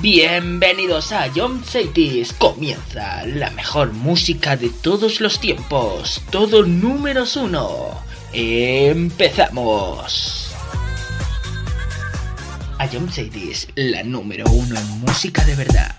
Bienvenidos a John Cities. Comienza la mejor música de todos los tiempos. Todo números uno. Empezamos. A John Cities, la número uno en música de verdad.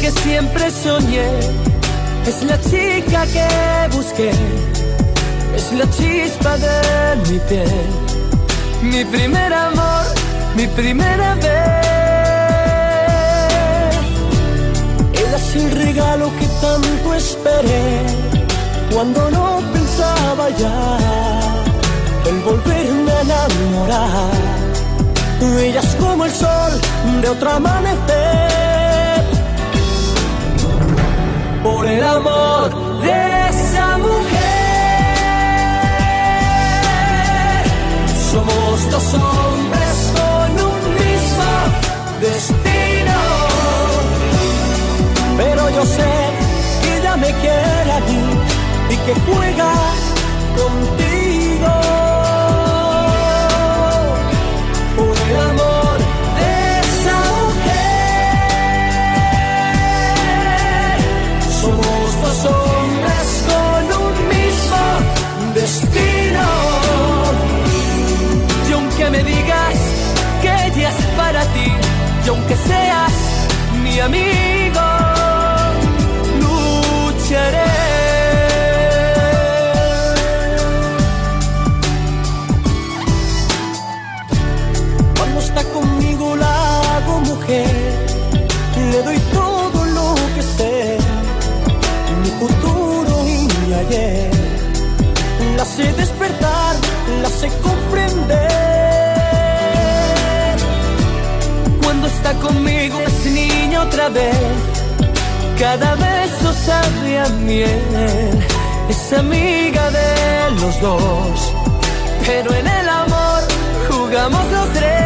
que siempre soñé, es la chica que busqué, es la chispa de mi piel, mi primer amor, mi primera vez. Era el regalo que tanto esperé, cuando no pensaba ya en volverme a enamorar. Ella es como el sol de otro amanecer. por el amor de esa mujer. Somos dos hombres con un mismo destino, pero yo sé que ella me quiere a mí y que juega con Y aunque seas mi amigo, lucharé. Cuando está conmigo la hago mujer, le doy todo lo que sé, mi futuro y mi ayer. La sé despertar, la sé comprender está conmigo es niña otra vez. Cada beso sabe a miel, es amiga de los dos. Pero en el amor jugamos los tres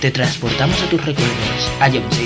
te transportamos a tus recuerdos. Hayamos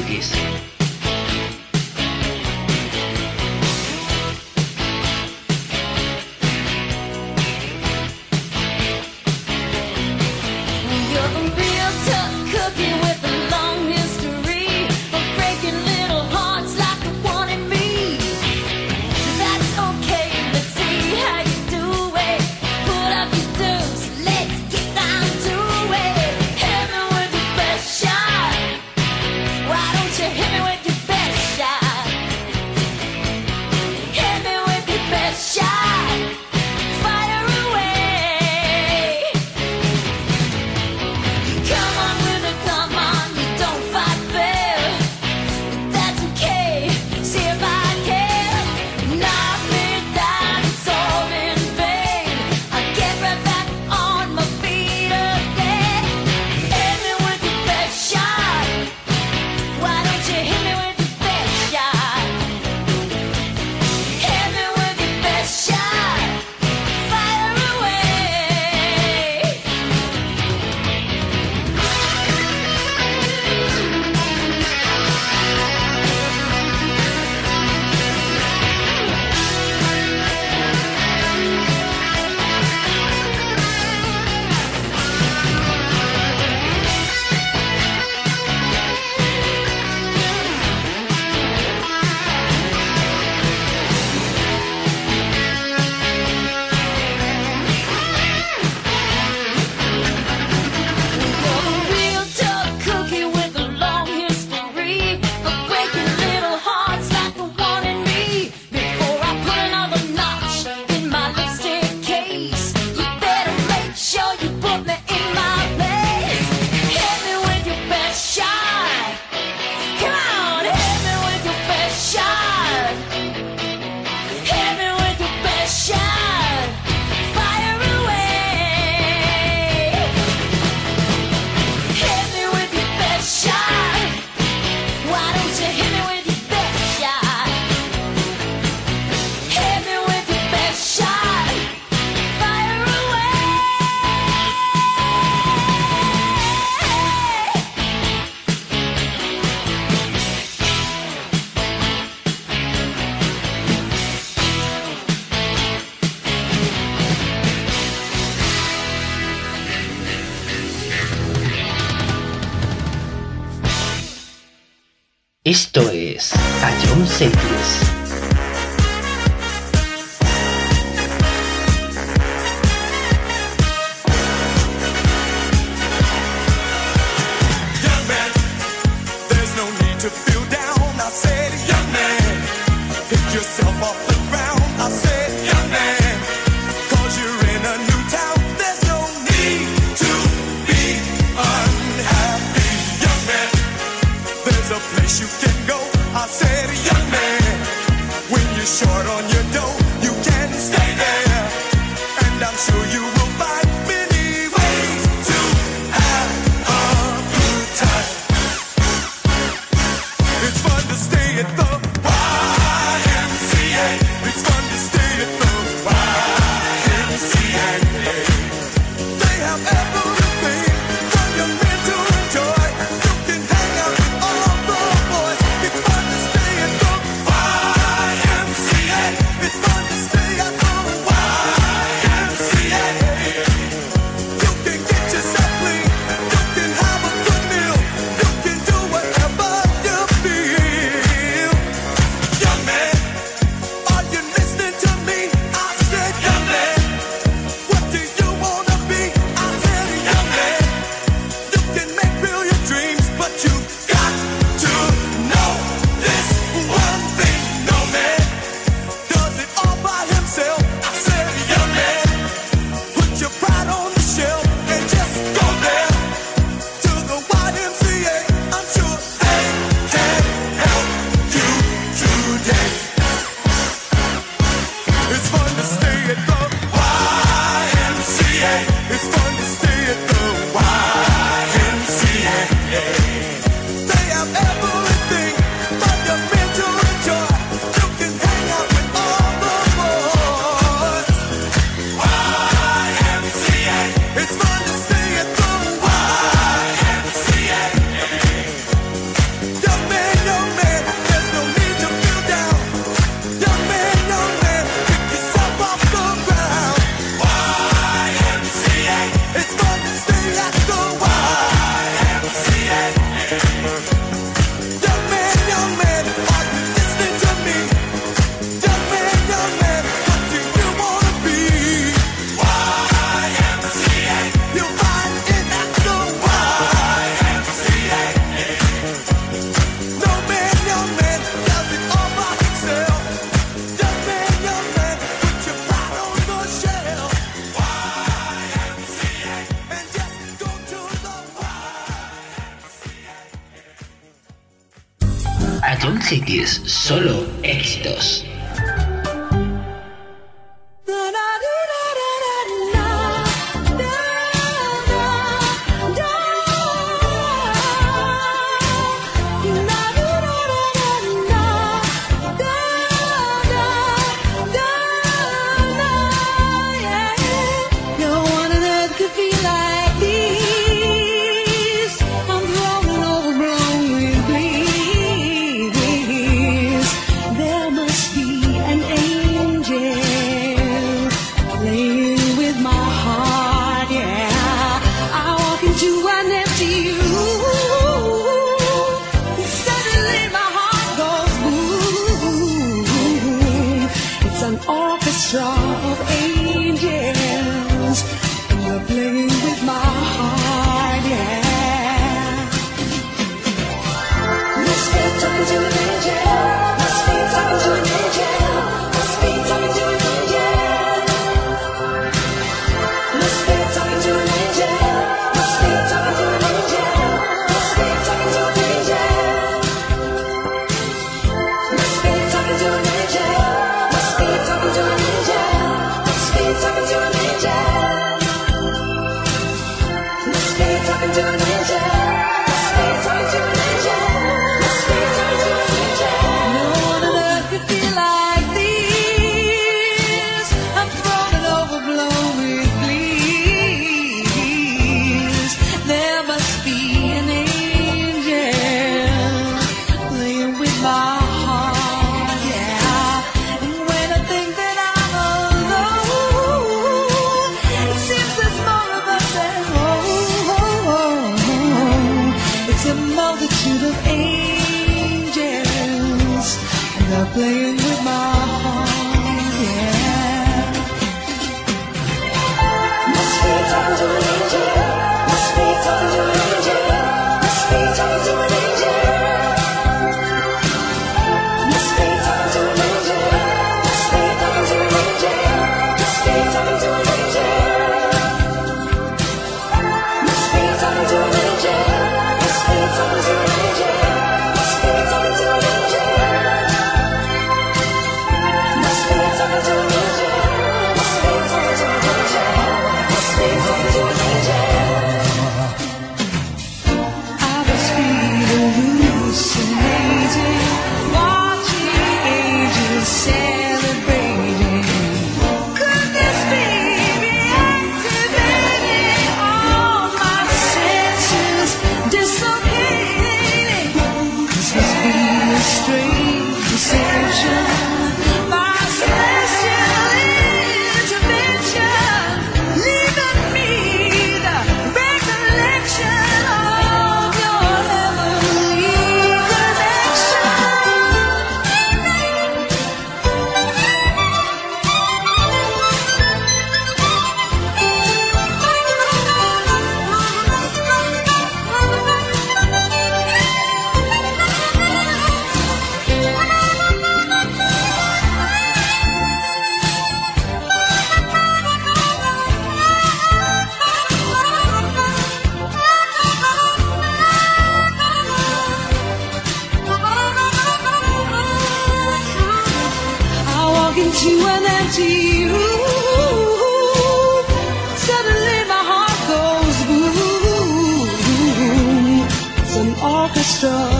show.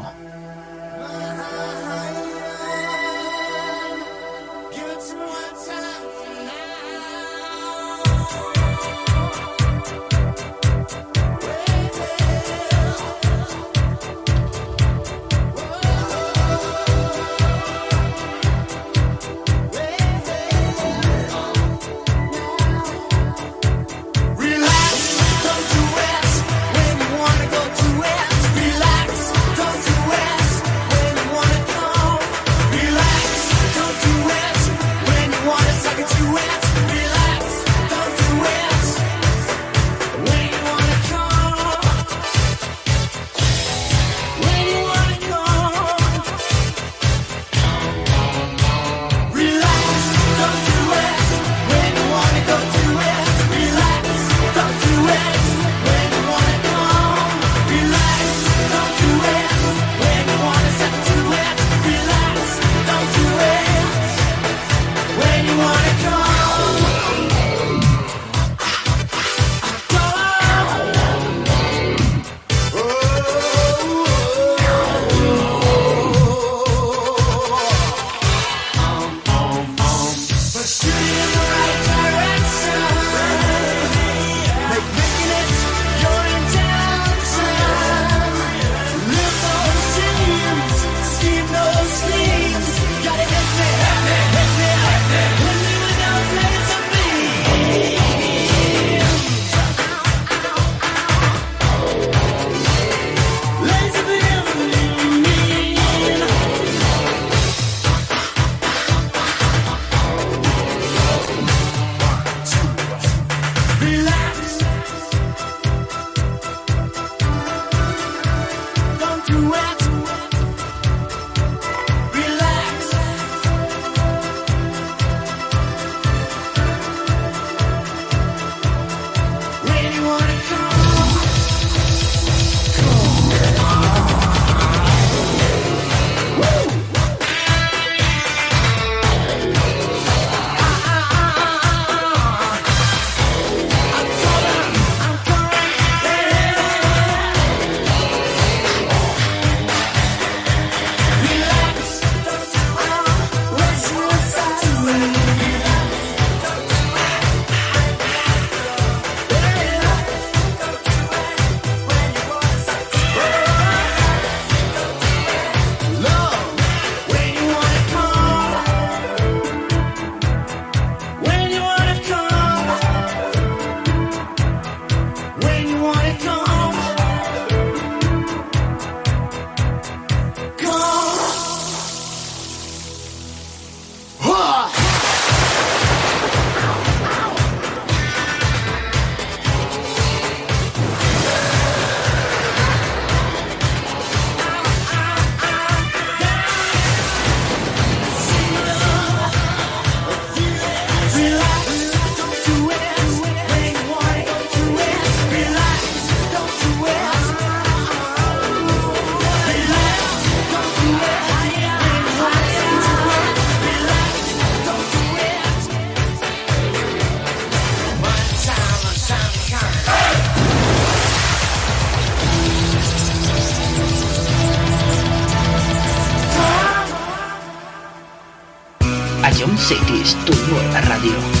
es tu nueva radio.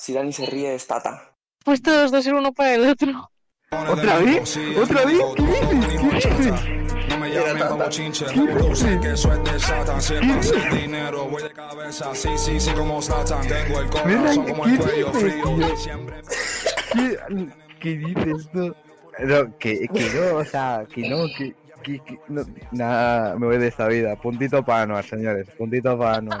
si Dani se ríe es Tata. Pues todos dos ser uno para el otro. ¿Otra vez? ¿Otra vez? ¿Qué dices? ¿Qué dices? No me llamen como chinche, revolución que eso es de Satan. Si es para hacer dinero, voy de cabeza. Sí, sí, sí, como Satan. Tengo el corazón como el ¿Qué cuello dices, frío. Siempre ¿Qué, qué dices tú? No, que, que no, o sea, que no, que, que, que no, nada, me voy de esta vida. Puntito para Anuar, señores, puntito para Anuar.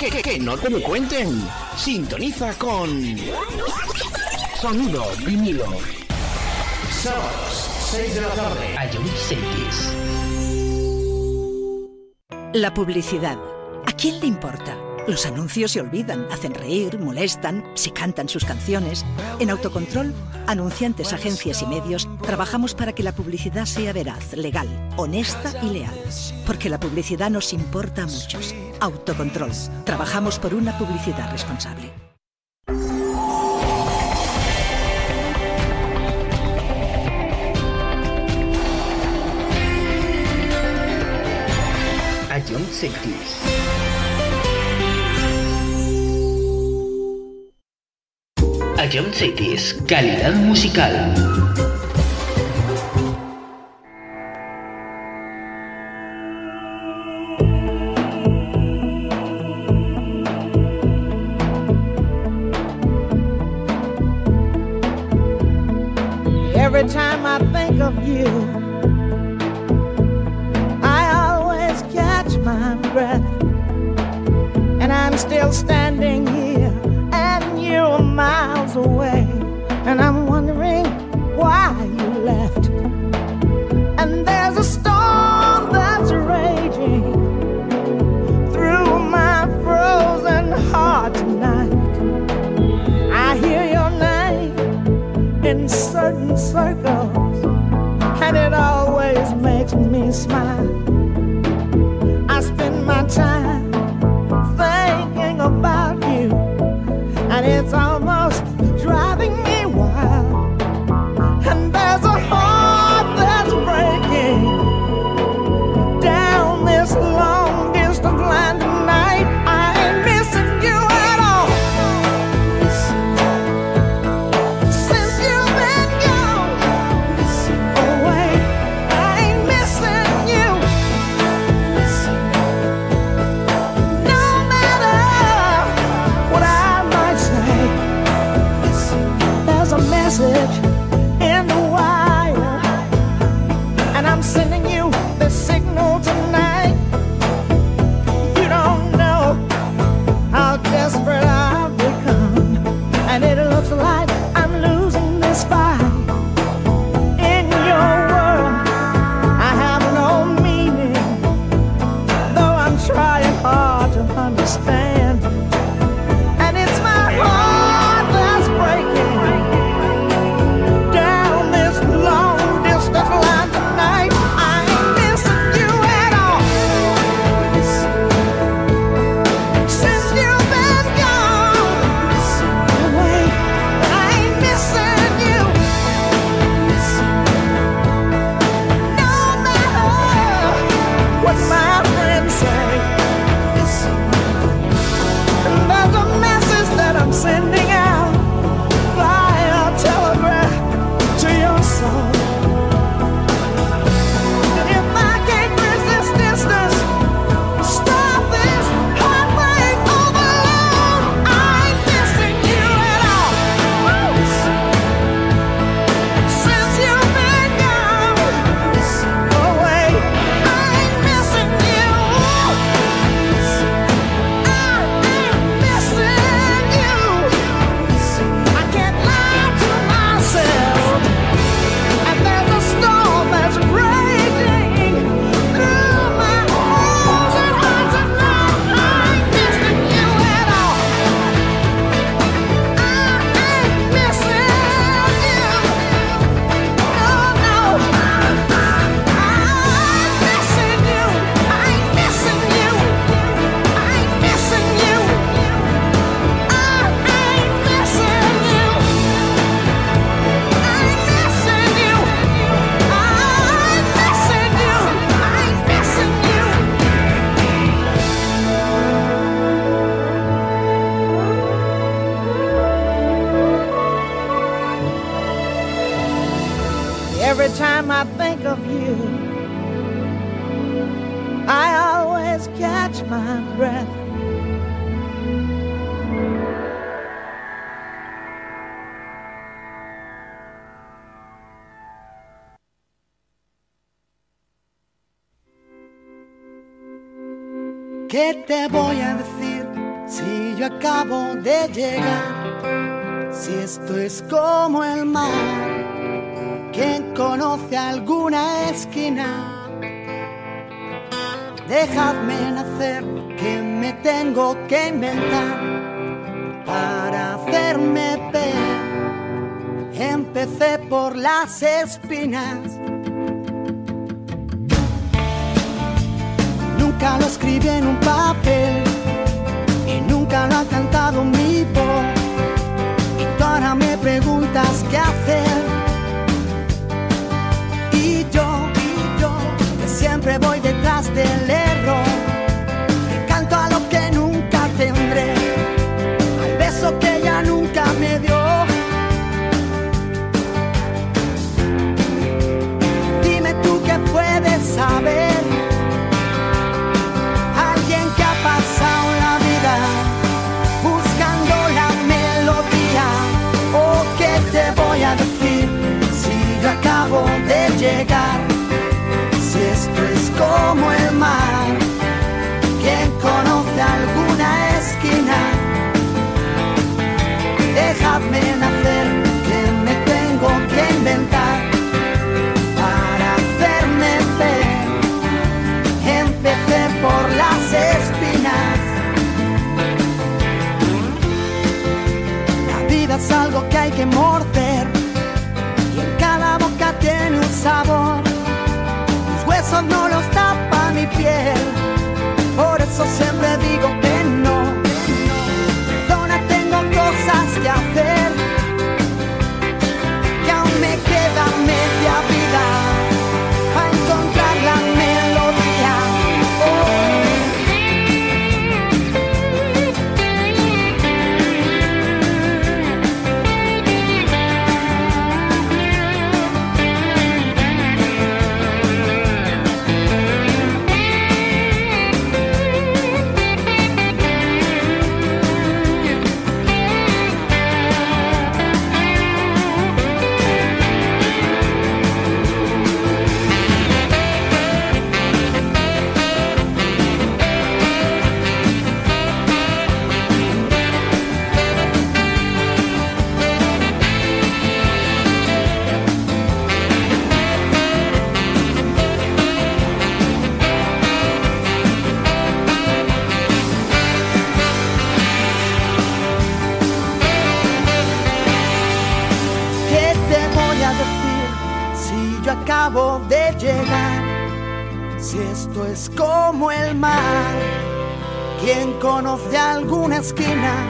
que, que, que, no te lo cuenten. Sintoniza con Sonido vinilo. Sábados, 6 de la tarde. A. La publicidad. ¿A quién le importa? Los anuncios se olvidan, hacen reír, molestan, se cantan sus canciones. En Autocontrol, anunciantes, agencias y medios, trabajamos para que la publicidad sea veraz, legal, honesta y leal. Porque la publicidad nos importa a muchos. Autocontrol. Trabajamos por una publicidad responsable. A John Cities. A John Cities, calidad musical. Si esto es como el mar, quien conoce alguna esquina, dejadme nacer, que me tengo que inventar para hacerme ver. Empecé por las espinas. La vida es algo que hay que morder sabor, mis huesos no los tapa mi piel, por eso siempre digo que alguien conoce alguna esquina.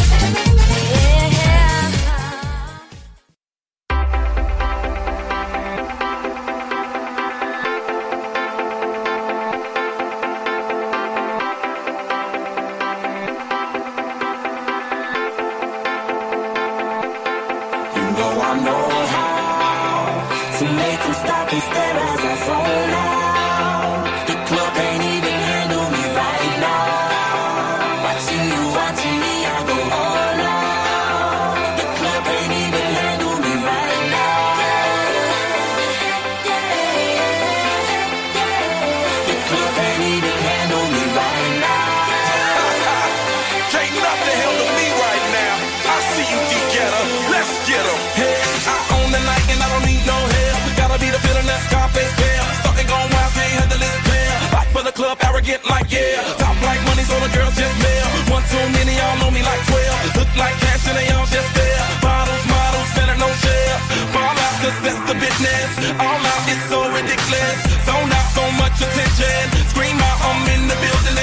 up arrogant like yeah. Top like money, so the girls just mail. One too many, y'all know me like 12. Look like cash and they all just there. Bottles, models, selling no share. Fall out, cause that's the business. All out, it's so ridiculous. Zone out so much attention. Scream out, I'm in the building.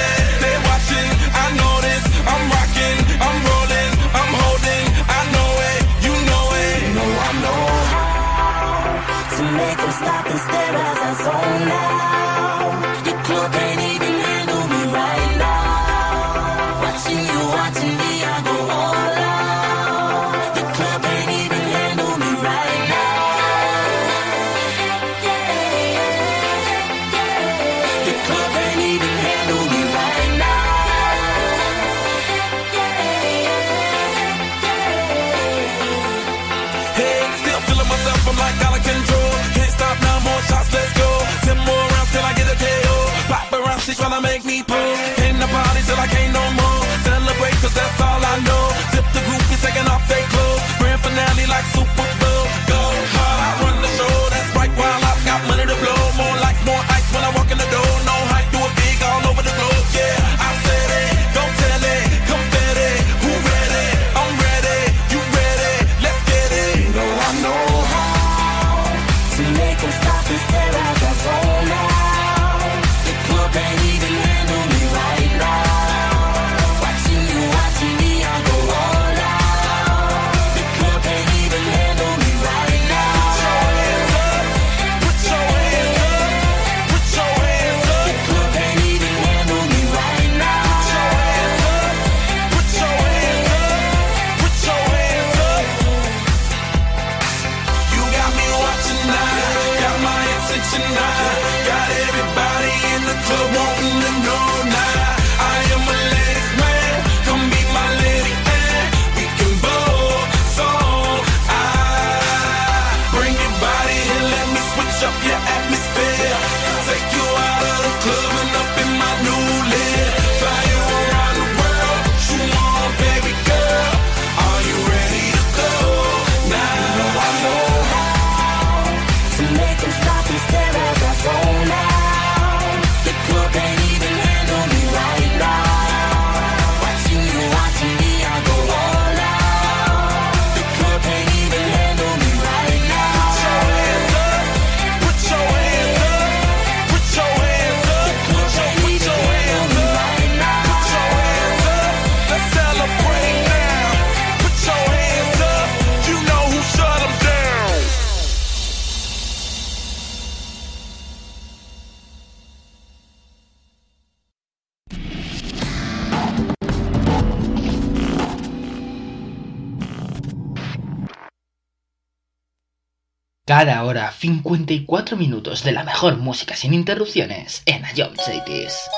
hora 54 minutos de la mejor música sin interrupciones en Ion Cities.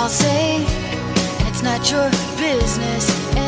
I'll say it's not your business.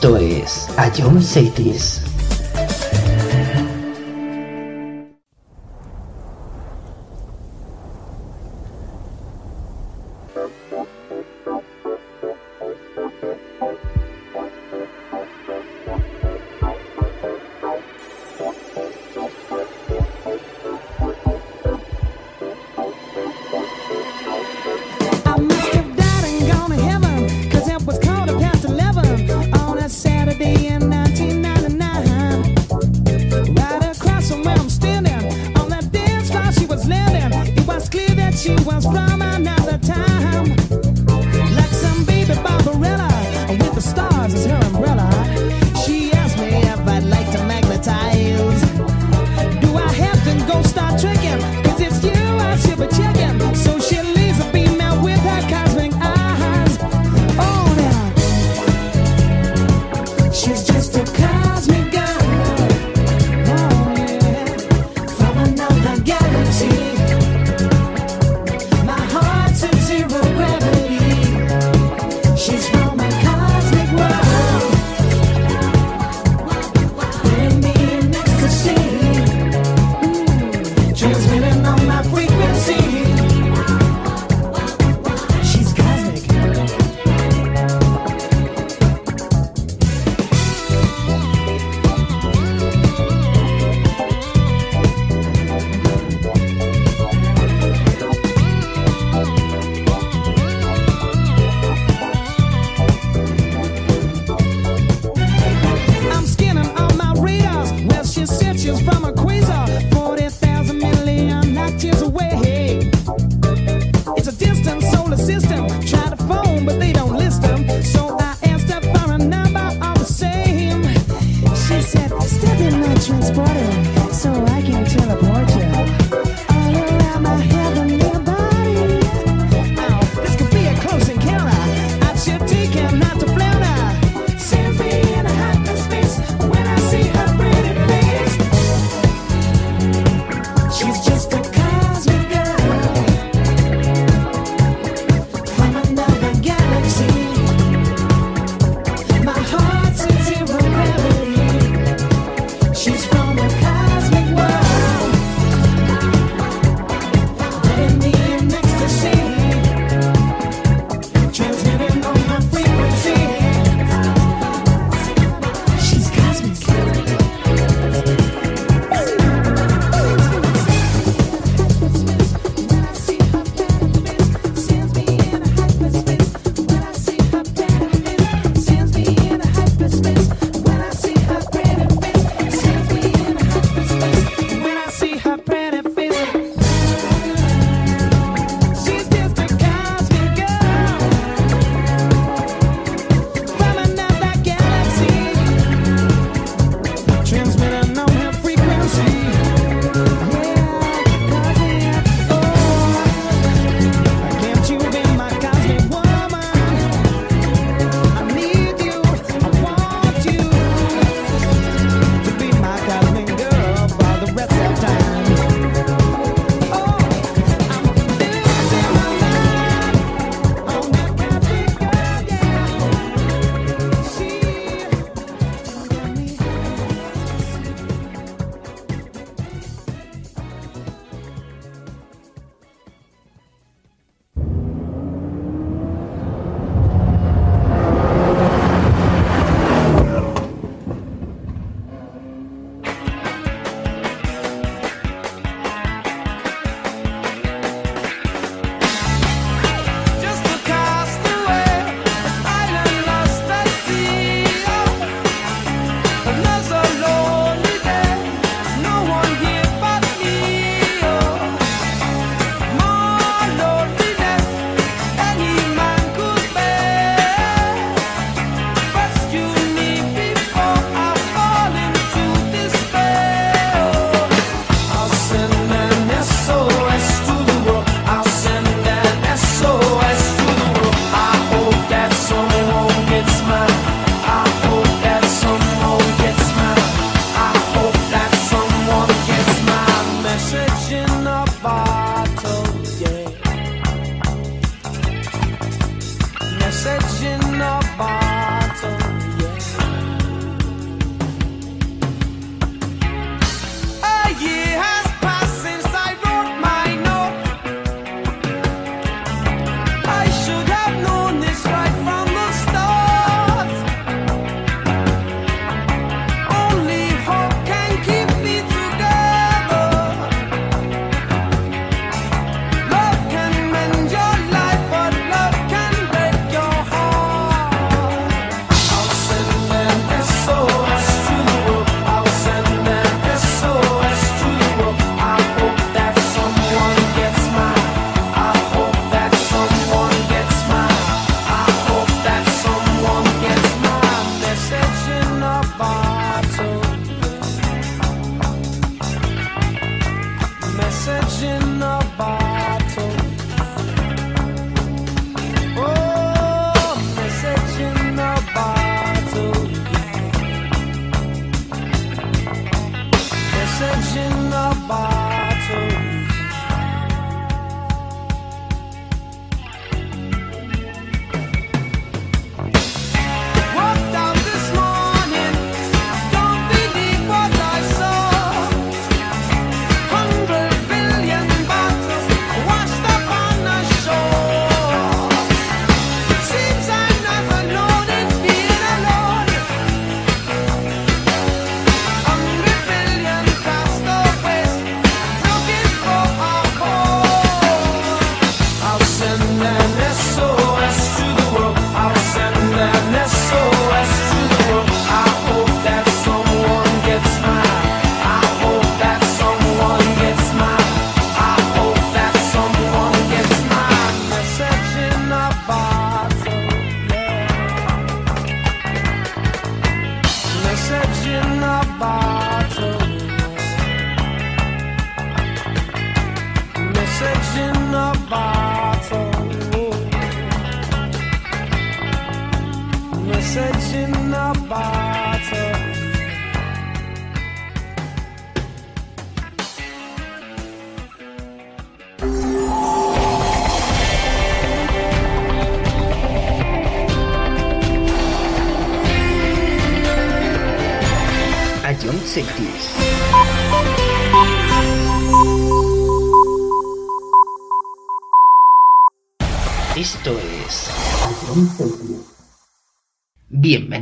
Esto es Ion Cities.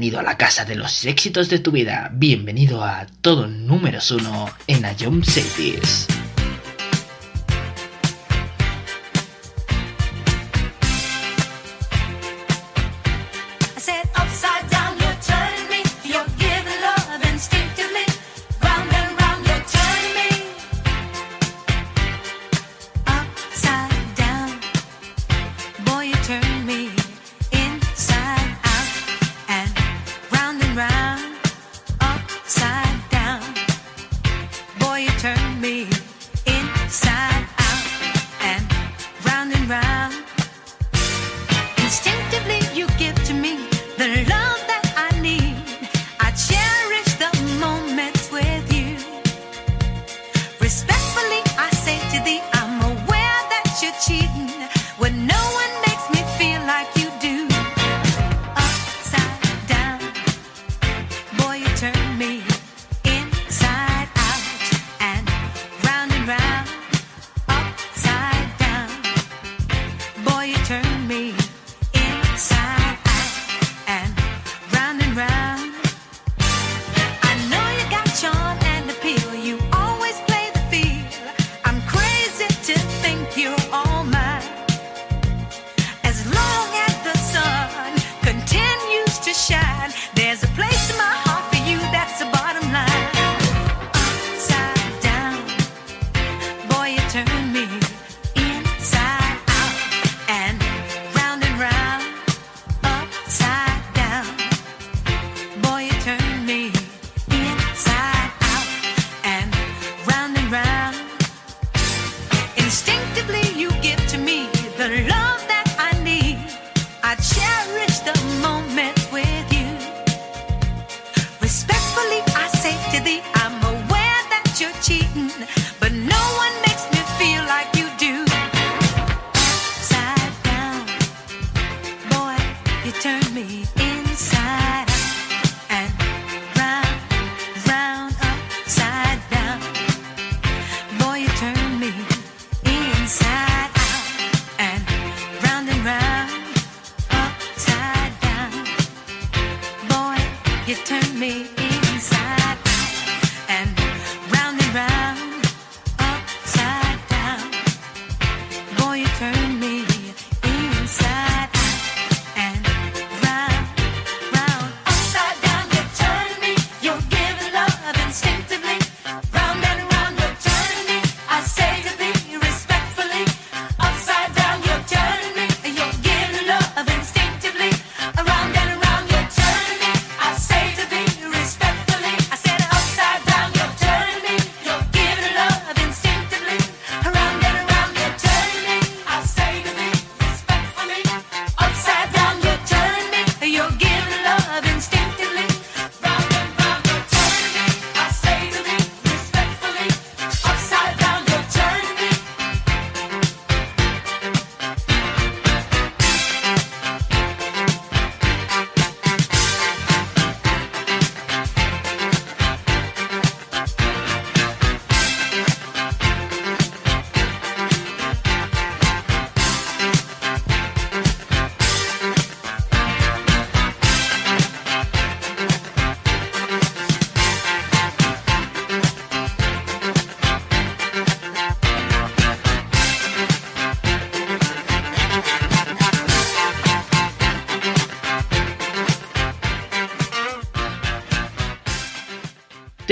Bienvenido a la casa de los éxitos de tu vida. Bienvenido a todo números uno en A Jump Cities.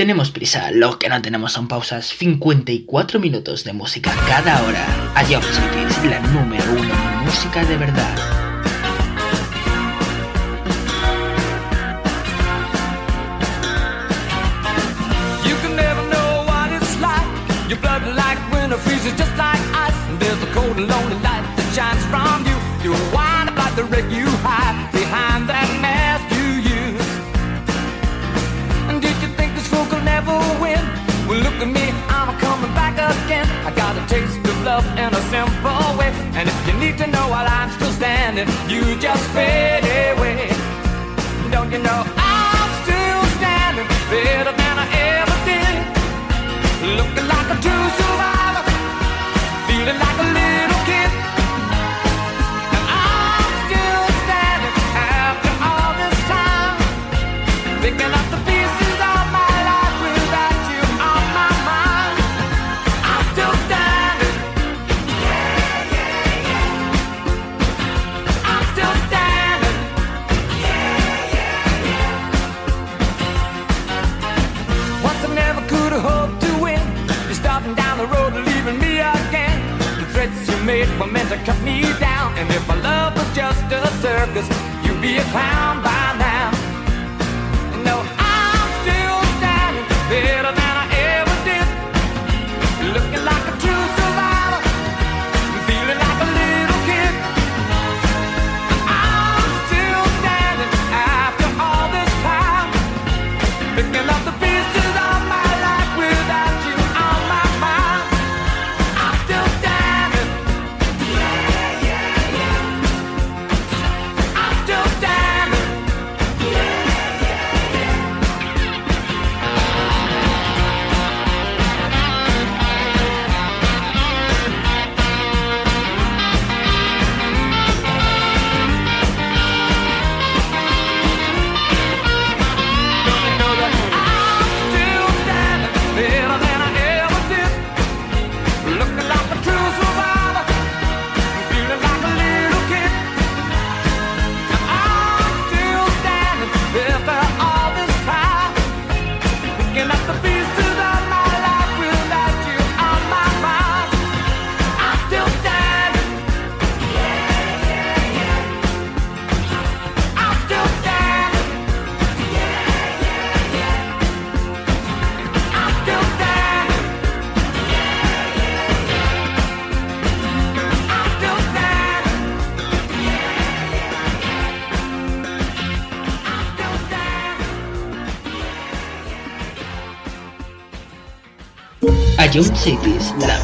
tenemos prisa, lo que no tenemos son pausas. 54 minutos de música cada hora. Adiós, Cities, la número uno música de verdad. You just fail. Ion Cities, la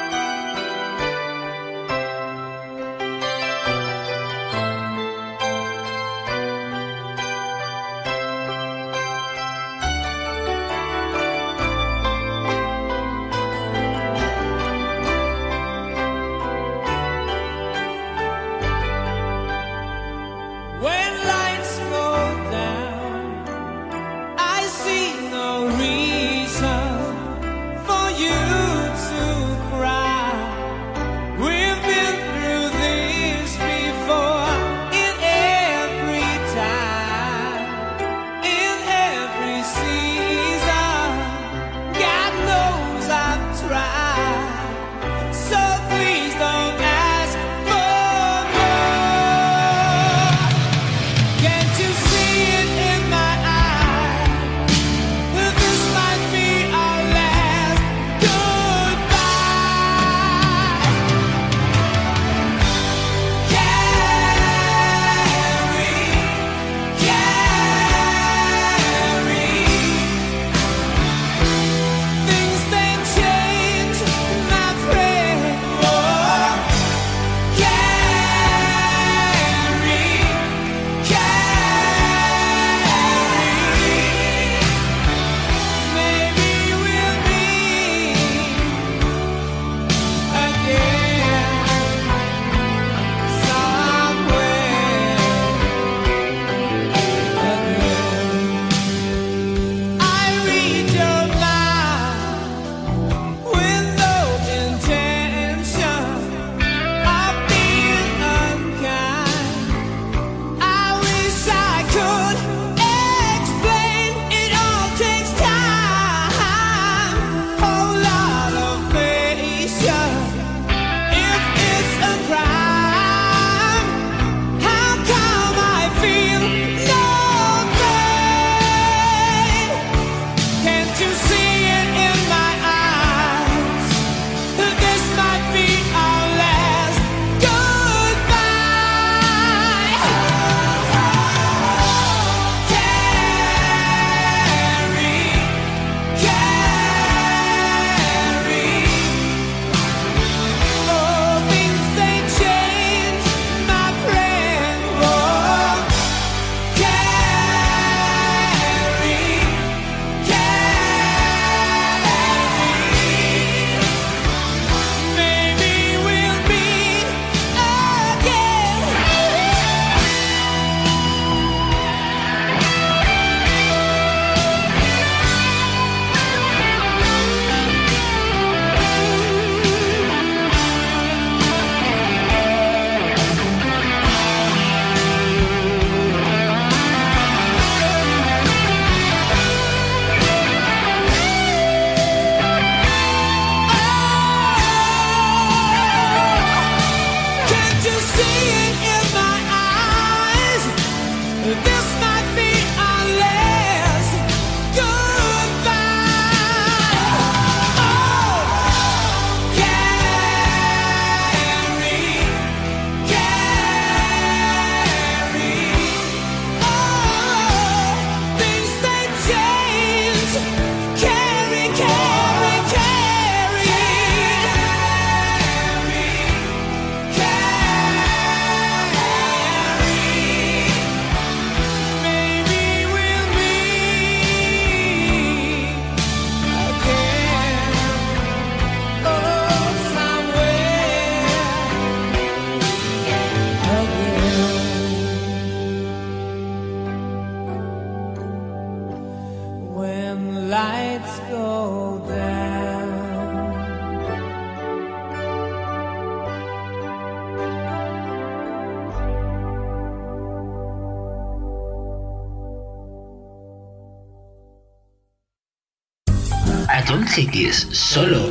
Solo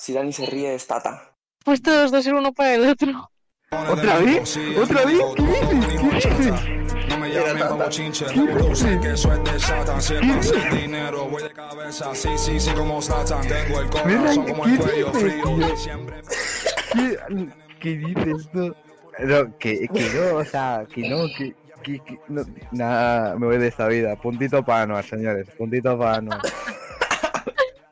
si Dani se ríe es Tata. Pues todos dos ser uno para el otro. ¿Otra vez? ¿Otra vez? ¿Qué dices? ¿Qué dices? No me llamen como chinche, revolución que eso es de Satan. Si es sin dinero, voy de cabeza, sí, sí, sí, como Satan. Tengo el corazón como el cuello frío. Siempre ¿Qué, ¿Qué dices tú? No, que, que no, o sea, que no, que, que, que no, nada, me voy de esta vida. Puntito para Anual, señores, puntito para Anual.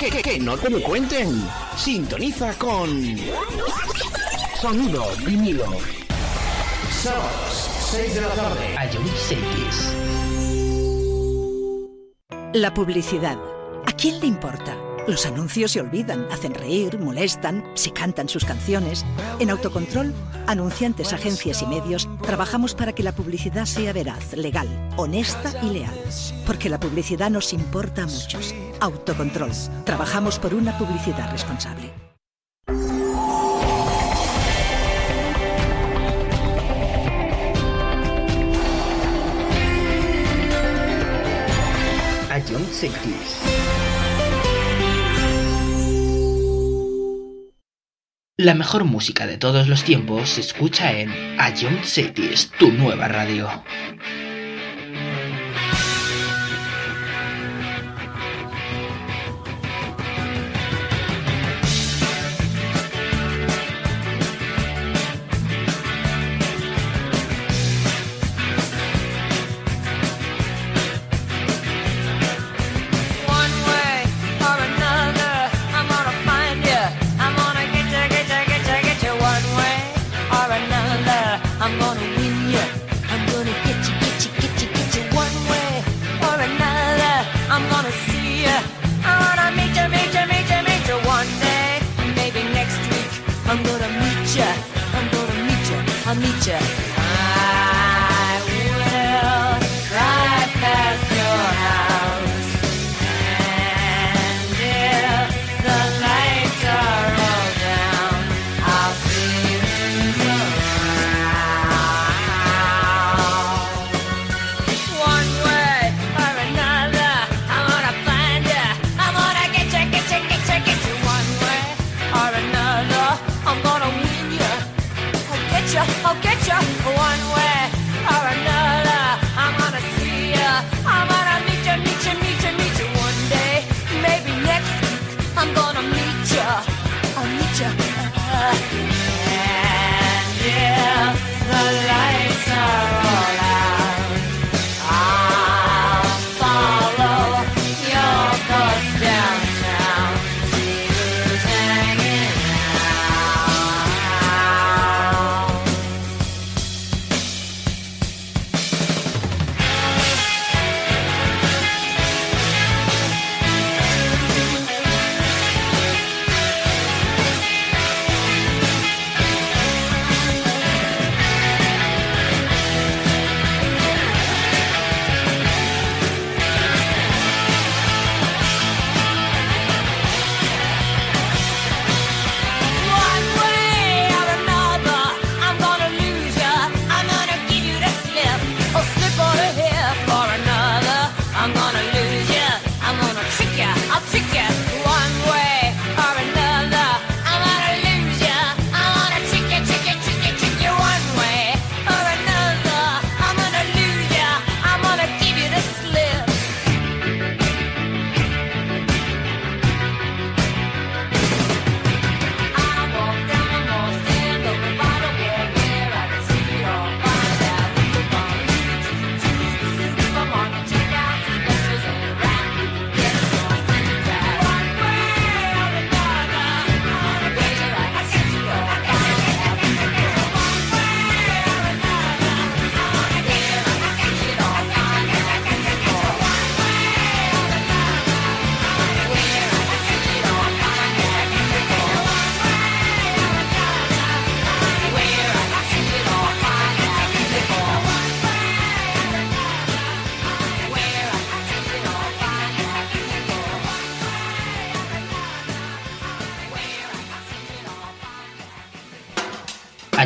Que, que, que, no te lo cuenten. Sintoniza con Sonido vinilo. Sábados, 6 de la tarde. A. La publicidad. ¿A quién le importa? Los anuncios se olvidan, hacen reír, molestan, se cantan sus canciones. En Autocontrol, anunciantes, agencias y medios, trabajamos para que la publicidad sea veraz, legal, honesta y leal. Porque la publicidad nos importa a muchos. Autocontrol. Trabajamos por una publicidad responsable. A John. La mejor música de todos los tiempos se escucha en Young Cities, tu nueva radio. a mitja.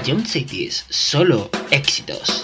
John Cities, solo éxitos.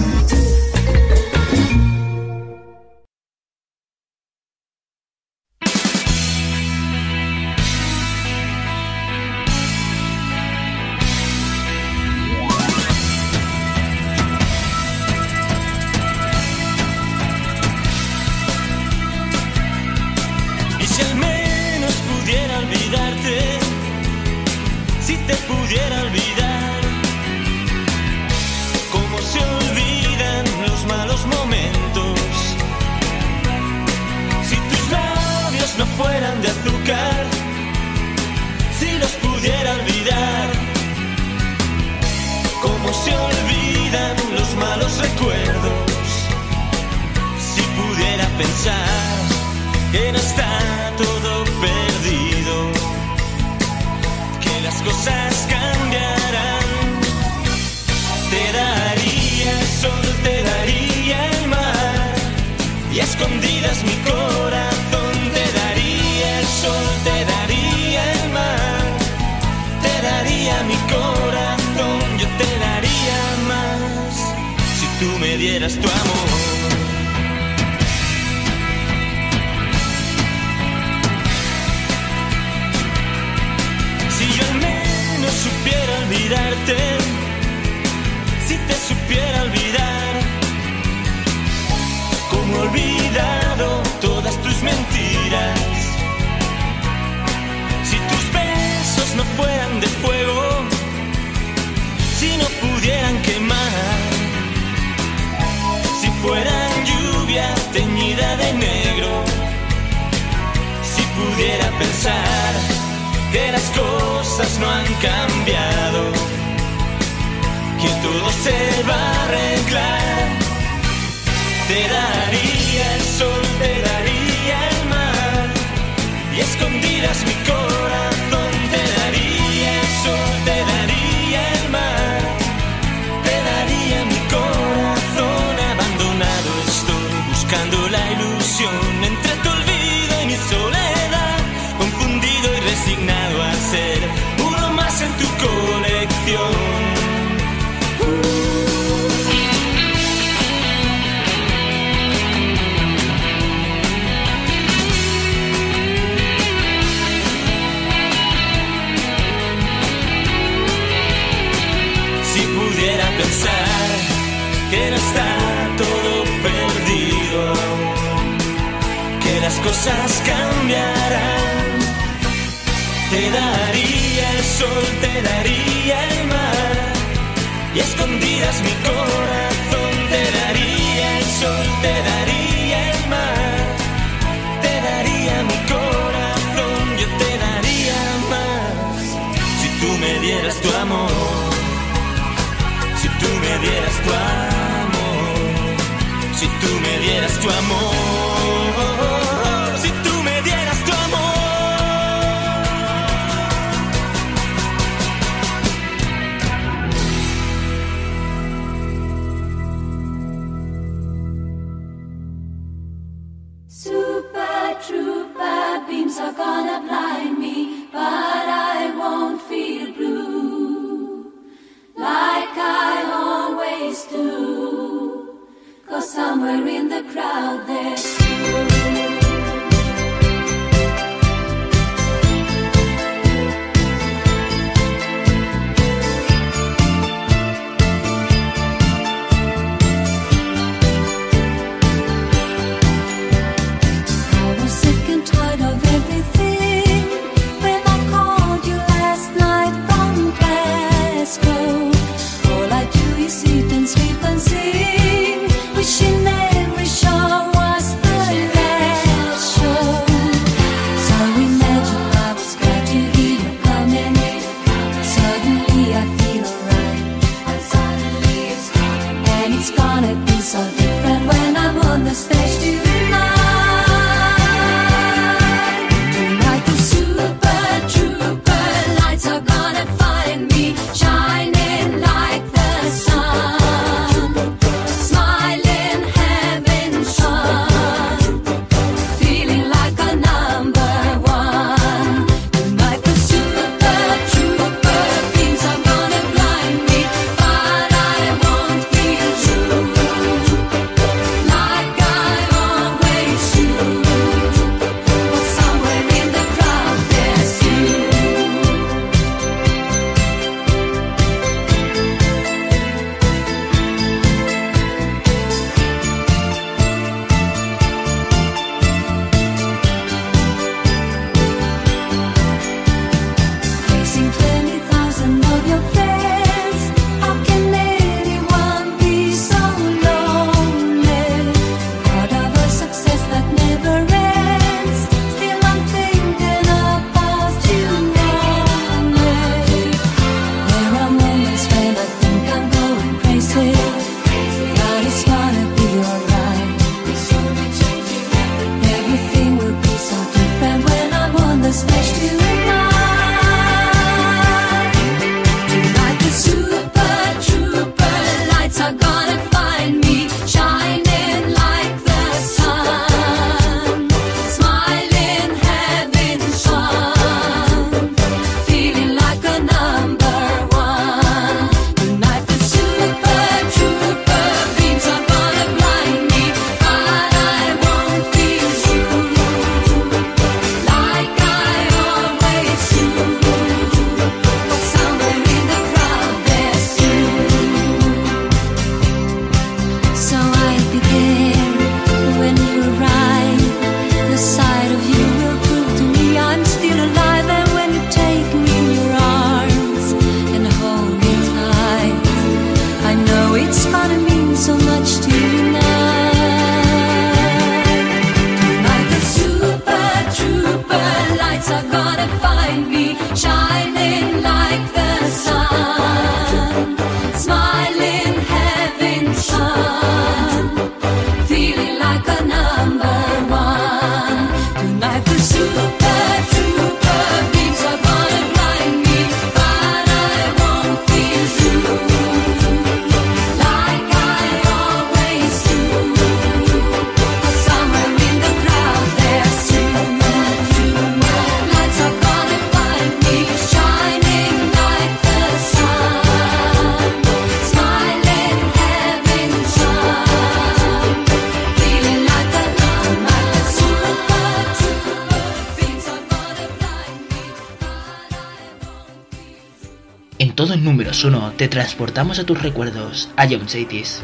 1 te transportamos a tus recuerdos, a John Cities.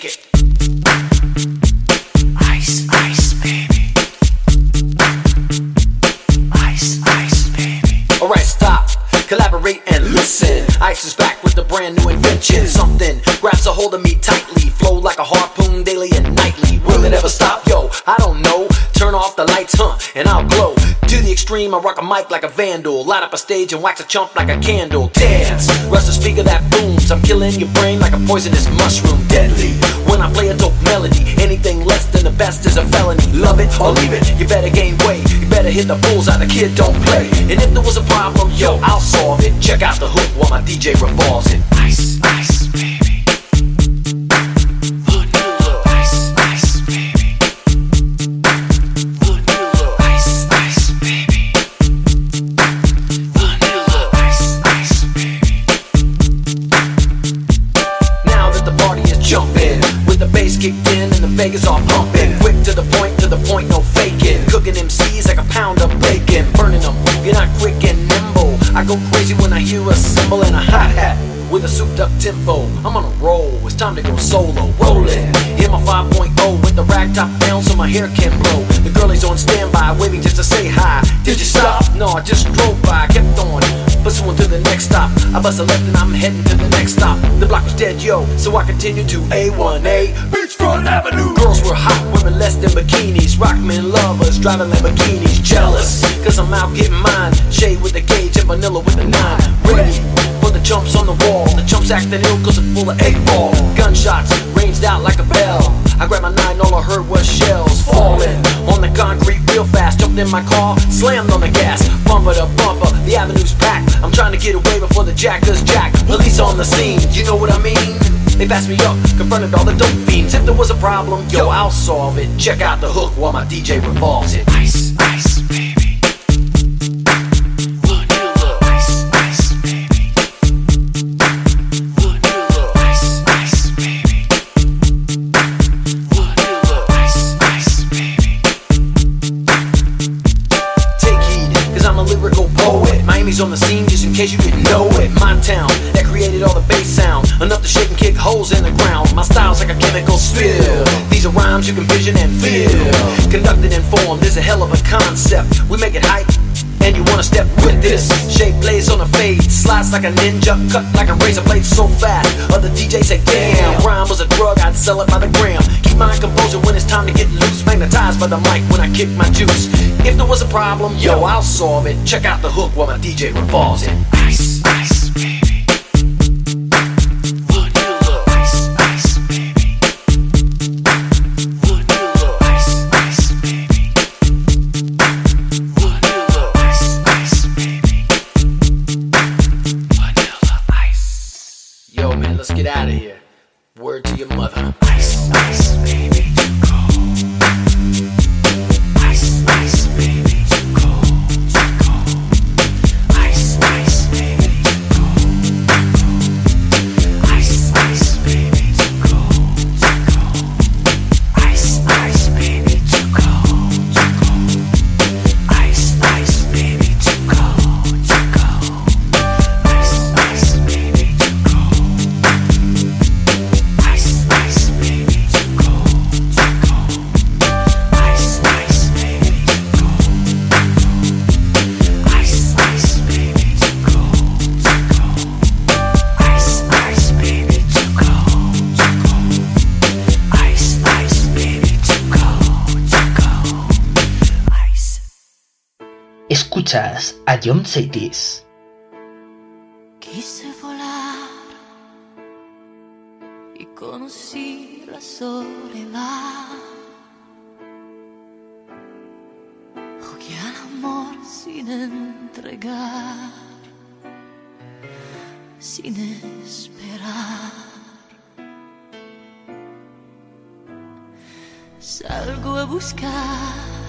mainstream, I rock a mic like a vandal. Light up a stage and wax a chump like a candle. Dance, rush the speaker that booms. I'm killing your brain like a poisonous mushroom. Deadly, when I play a dope melody, anything less than the best is a felony. Love it or leave it, you better gain weight. You better hit the bulls eye. the kid don't play. And if there was a problem, yo, I'll solve it. Check out the hook while my DJ revolves it. Vegas all pumping. Quick to the point, to the point, no faking. Cooking MCs like a pound of bacon. Burning them, you're not quick and nimble. I go crazy when I hear a cymbal and a hi hat. With a souped up tempo, I'm on a roll. It's time to go solo, rolling. Hit my 5.0 with the rag top down so my hair can blow. The girlies on standby, waving just to say hi. Did you stop? No, I just drove by, kept on. Pursuing to the next stop. I bust a left and I'm heading to the next stop. The block was dead, yo, so I continue to A1A. Beachfront Avenue. Girls were hot, women less than bikinis. Rockmen lovers, driving Lamborghinis. Jealous, cause I'm out getting mine. Shade with the gauge and vanilla with the nine. Ready for the jumps on the wall. The chumps acting ill cause it's full of eight ball. Gunshots ranged out like a bell. I grabbed my nine, all I heard was shells falling on the concrete real fast. Jumped in my car, slammed on the gas, bumper to bumper. The avenue's packed. I'm trying to get away before the jack does jack. Police on the scene, you know what I mean? They passed me up, confronted all the dope fiends. If there was a problem, yo, I'll solve it. Check out the hook while my DJ revolves it. Ice, ice, baby. Take heed, cause I'm a lyrical poet. Miami's on the scene, just in case you didn't know it. My town all the bass sound, enough to shake and kick holes in the ground. My style's like a chemical spill. These are rhymes you can vision and feel. Conducted and formed is a hell of a concept. We make it hype. And you wanna step with this Shape plays on a fade Slides like a ninja Cut like a razor blade so fast Other DJs say damn Rhyme was a drug I'd sell it by the gram Keep my composure when it's time to get loose Magnetized by the mic when I kick my juice If there was a problem, yo, I'll solve it Check out the hook while my DJ revolves it Ice, John Saitis. Quise volar y conocí la soledad. Jugué al amor sin entregar, sin esperar. Salgo a buscar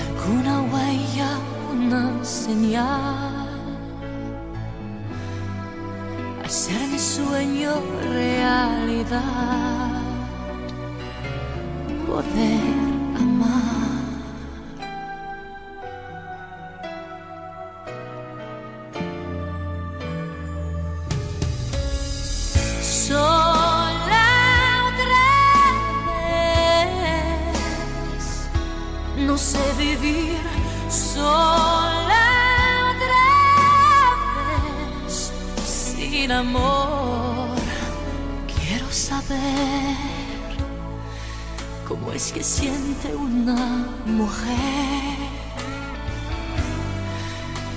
alguna huella, una señal. Hacer mi sueño realidad. Poder amar. Sin amor. Quiero saber cómo es que siente una mujer.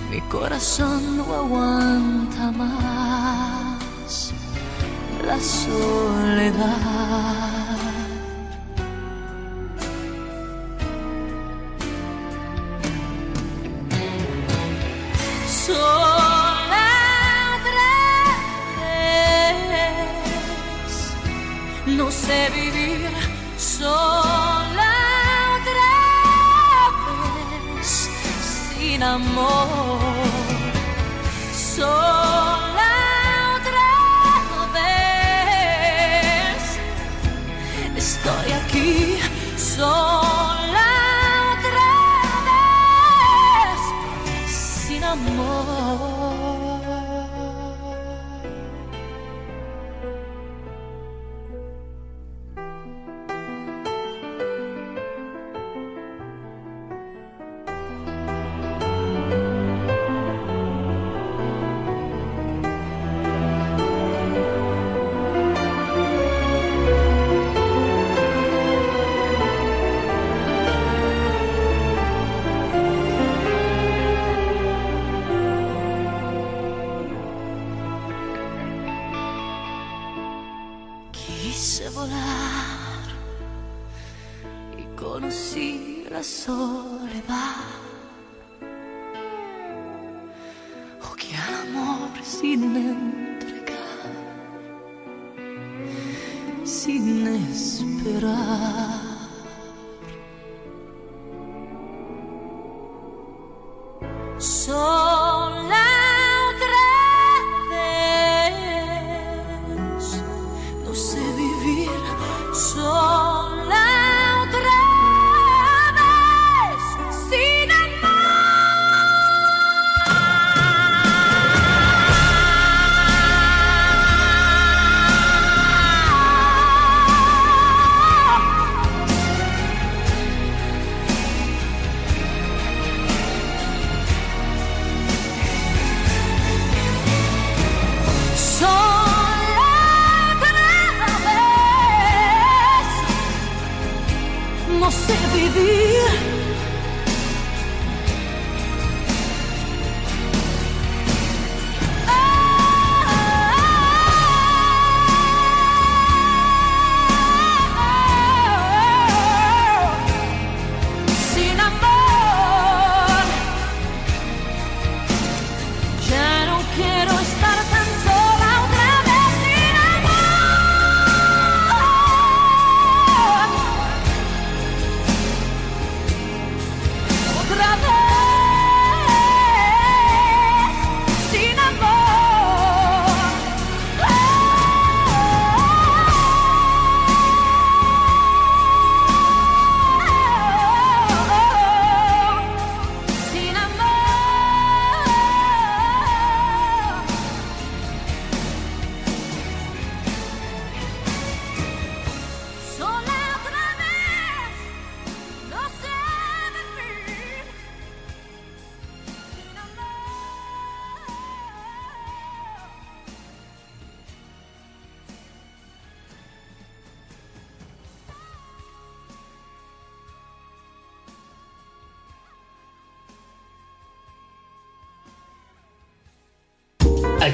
Mi corazón no aguanta más la soledad. sé vivir sola otra vez sin amor. Sola otra vez estoy aquí sola.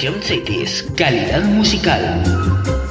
Cities, calidad musical.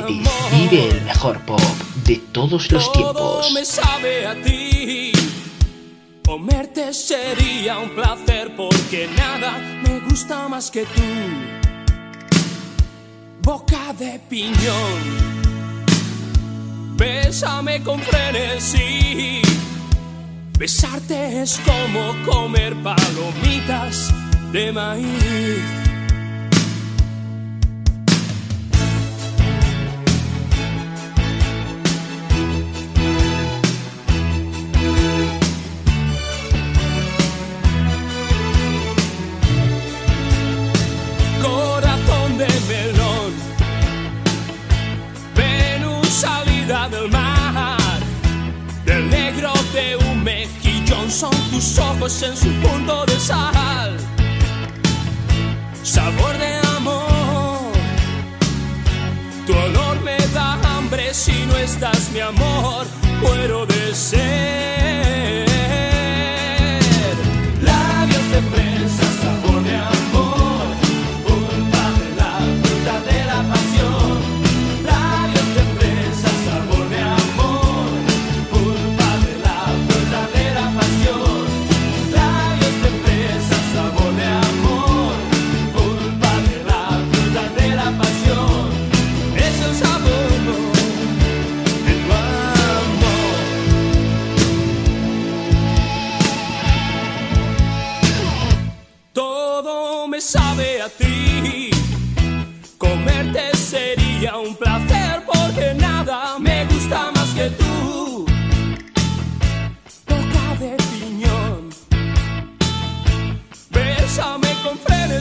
Vive el mejor pop de todos los tiempos. Todo me sabe a ti. Comerte sería un placer porque nada me gusta más que tú. Boca de piñón. Bésame con frenesí. Besarte es como comer palomitas de maíz. tus ojos en su punto de sal. Sabor de amor, tu olor me da hambre si no estás mi amor, muero de sed.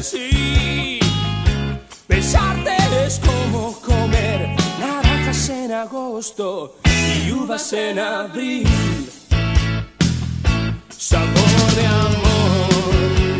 sí. Besarte es como comer naranjas en agosto y uvas en abril. Sabor de amor.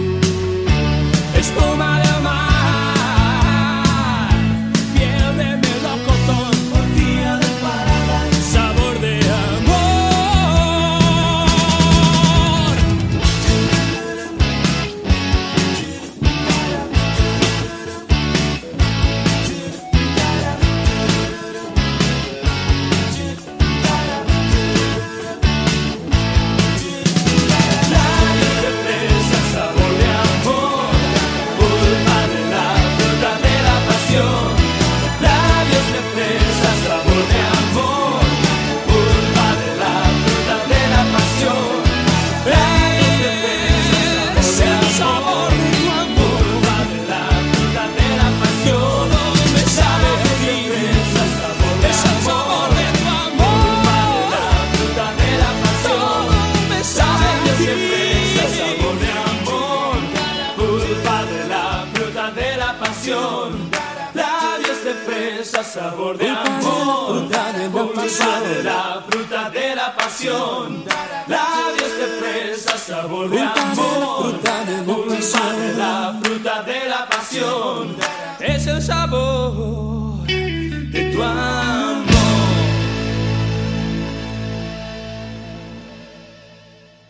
sabor de amor, de la fruta de la pasión. Labios de fresa, sabor de amor, de la fruta de la pasión. Es el sabor de tu amor.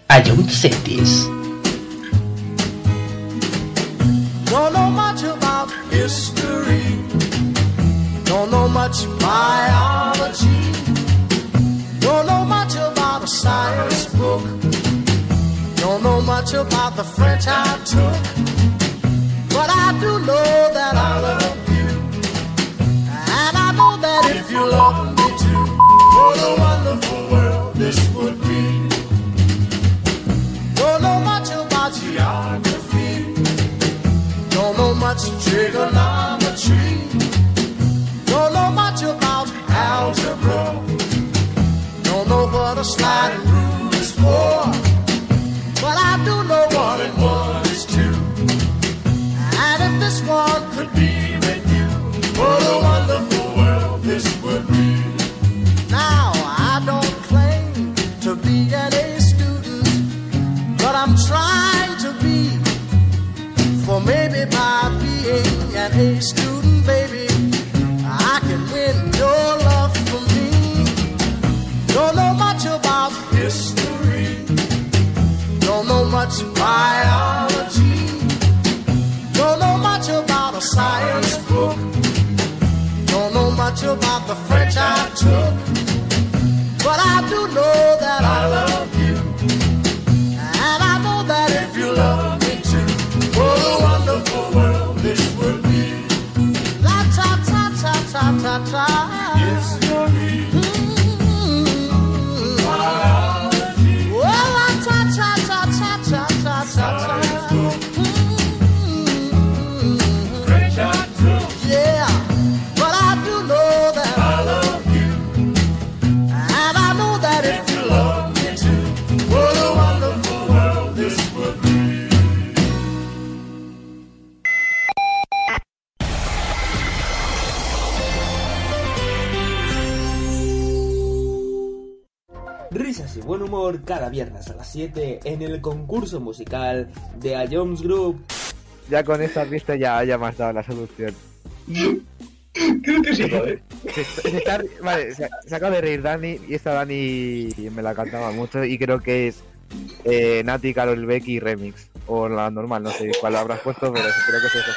Ayun Cetis. Don't know much about history. Don't know much biology. Don't know much about a science book. Don't know much about the French I took. But I do know that I love you. And I know that if you love me too, what a wonderful world this would be. Don't know much about geography. Don't know much trigonometry. An A student, baby, I can win your love for me. Don't know much about history, don't know much biology, don't know much about a science book, don't know much about the French I took, but I do know that I love I try. Buen humor cada viernes a las 7 en el concurso musical de A Jones Group. Ya con esta pista ya, ya me has dado la solución. Creo que sí, ¿vale? Se, está- se está- vale, se, se acaba de reír Dani y esta Dani me la cantaba mucho y creo que es eh, Nati, Carol Becky Remix. O la normal, no sé cuál habrás puesto, pero creo que es eso.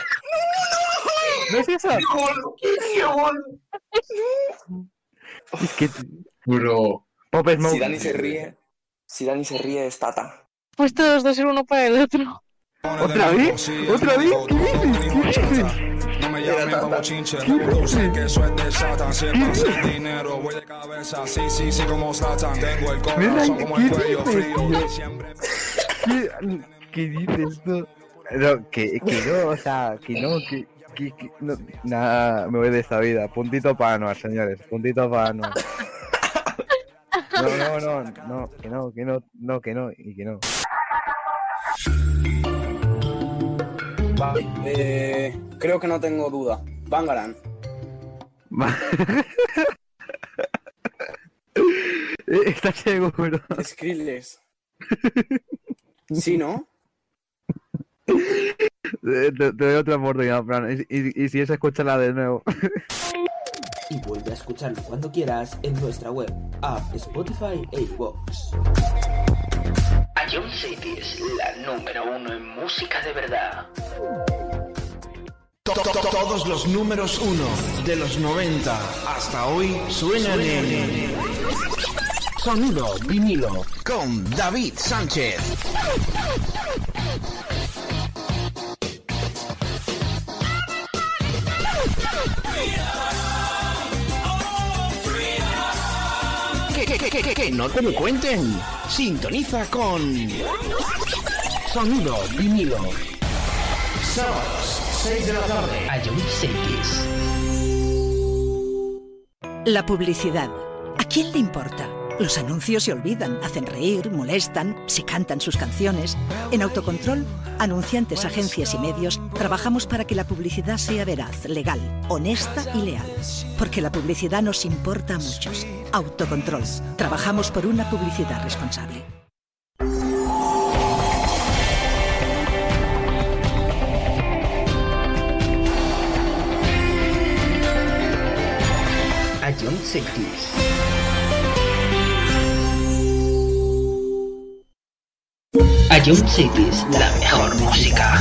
¿No es eso? Es que... Bro. Pop Smoke. Si Dani se ríe, si Dani se ríe es Tata. Pues todos dos ser uno para el otro. ¿Otra vez? ¿Otra vez? ¿Qué dices? ¿Qué dices? No me llamen como chinche, dulce que eso es de Satan. Si es para hacer dinero, voy de cabeza. Sí, sí, sí, como Satan. Tengo el corazón como el cuello frío. Diciembre. ¿Qué, qué dices tú? No, que, que no, o sea, que no, que, que, que no, nada, me voy de esta vida. Puntito para Anuar, señores, puntito para Anuar. No, no, no, no, que no, que no, no, que no, y que no. Vale, eh, creo que no tengo duda. Bangaran. ¿Estás seguro? Skrillex. ¿Sí, no? Te, te- te doy otra oportunidad, Fran, y, y, y si es, escúchala de nuevo. Y vuelve a escucharlo cuando quieras en nuestra web, app, Spotify e iVoox. A John Cities, la número uno en música de verdad. To- to- to- Todos los números uno de los 90 hasta hoy suenan en Sonido vinilo con David Sánchez. Que, que, que, que, no te lo cuenten. Sintoniza con Sonido vinilo. Sábados, 6 de la tarde. A Cities. La publicidad. ¿A quién le importa? Los anuncios se olvidan, hacen reír, molestan, se cantan sus canciones. En Autocontrol, anunciantes, agencias y medios, trabajamos para que la publicidad sea veraz, legal, honesta y leal. Porque la publicidad nos importa a muchos. Autocontrol. Trabajamos por una publicidad responsable. A John. Jump Cities, la mejor música.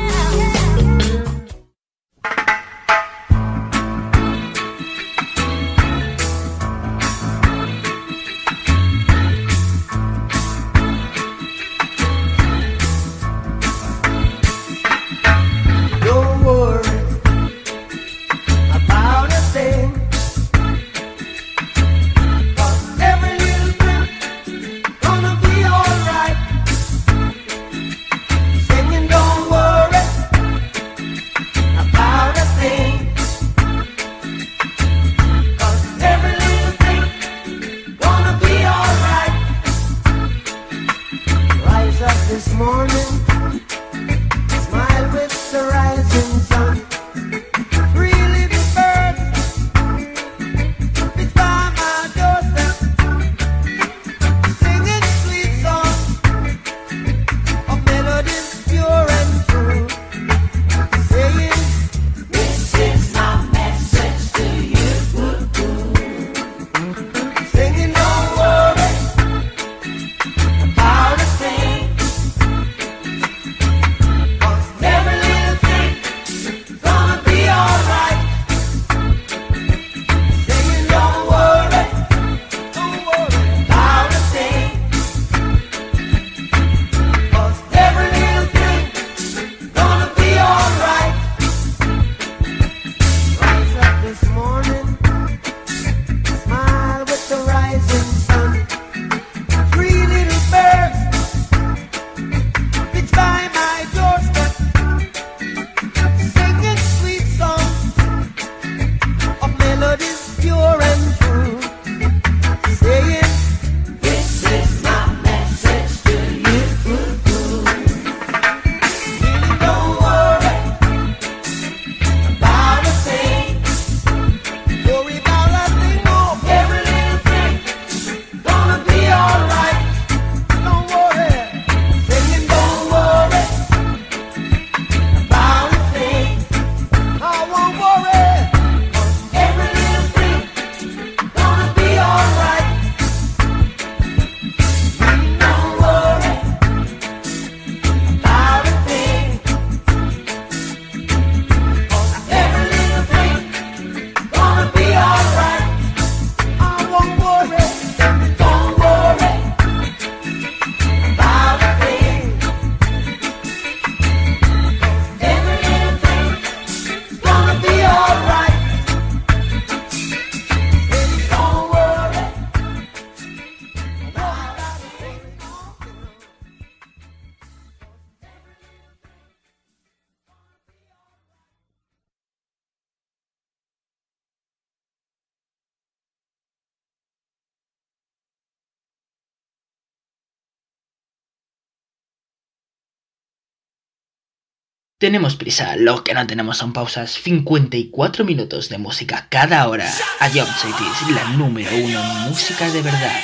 Tenemos prisa, lo que no tenemos son pausas. 54 minutos de música cada hora. A Job Cities, la número uno en música de verdad.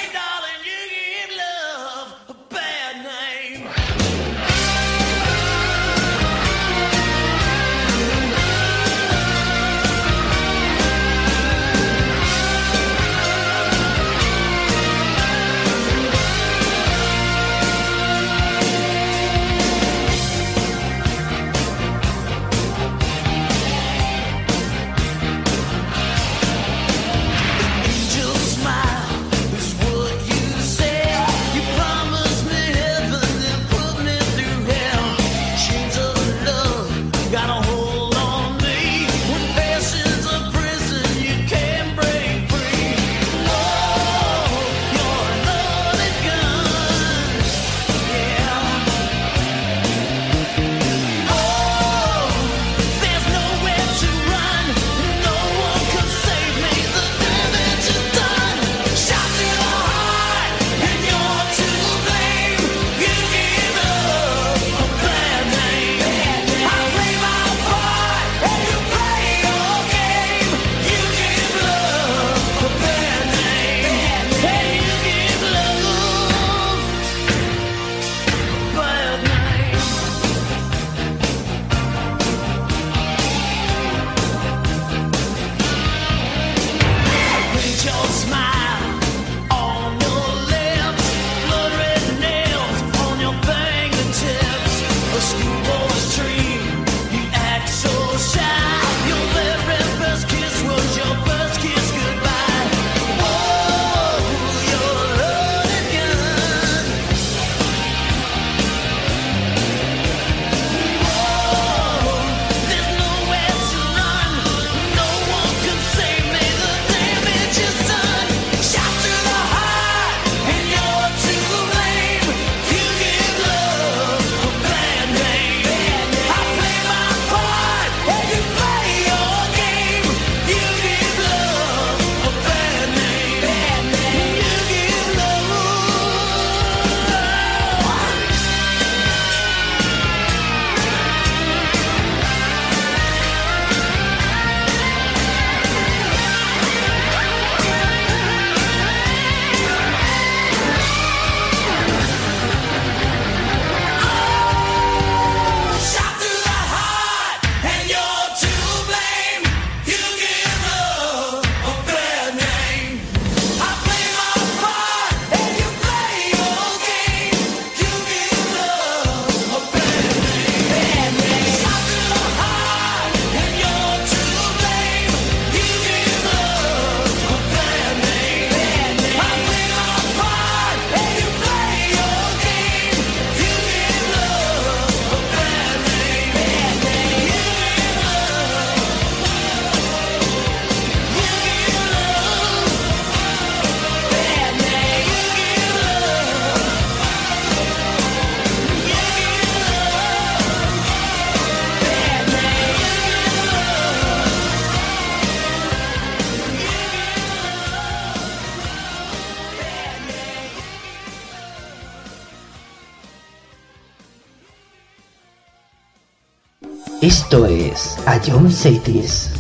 eu não sei disso.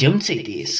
A John Cities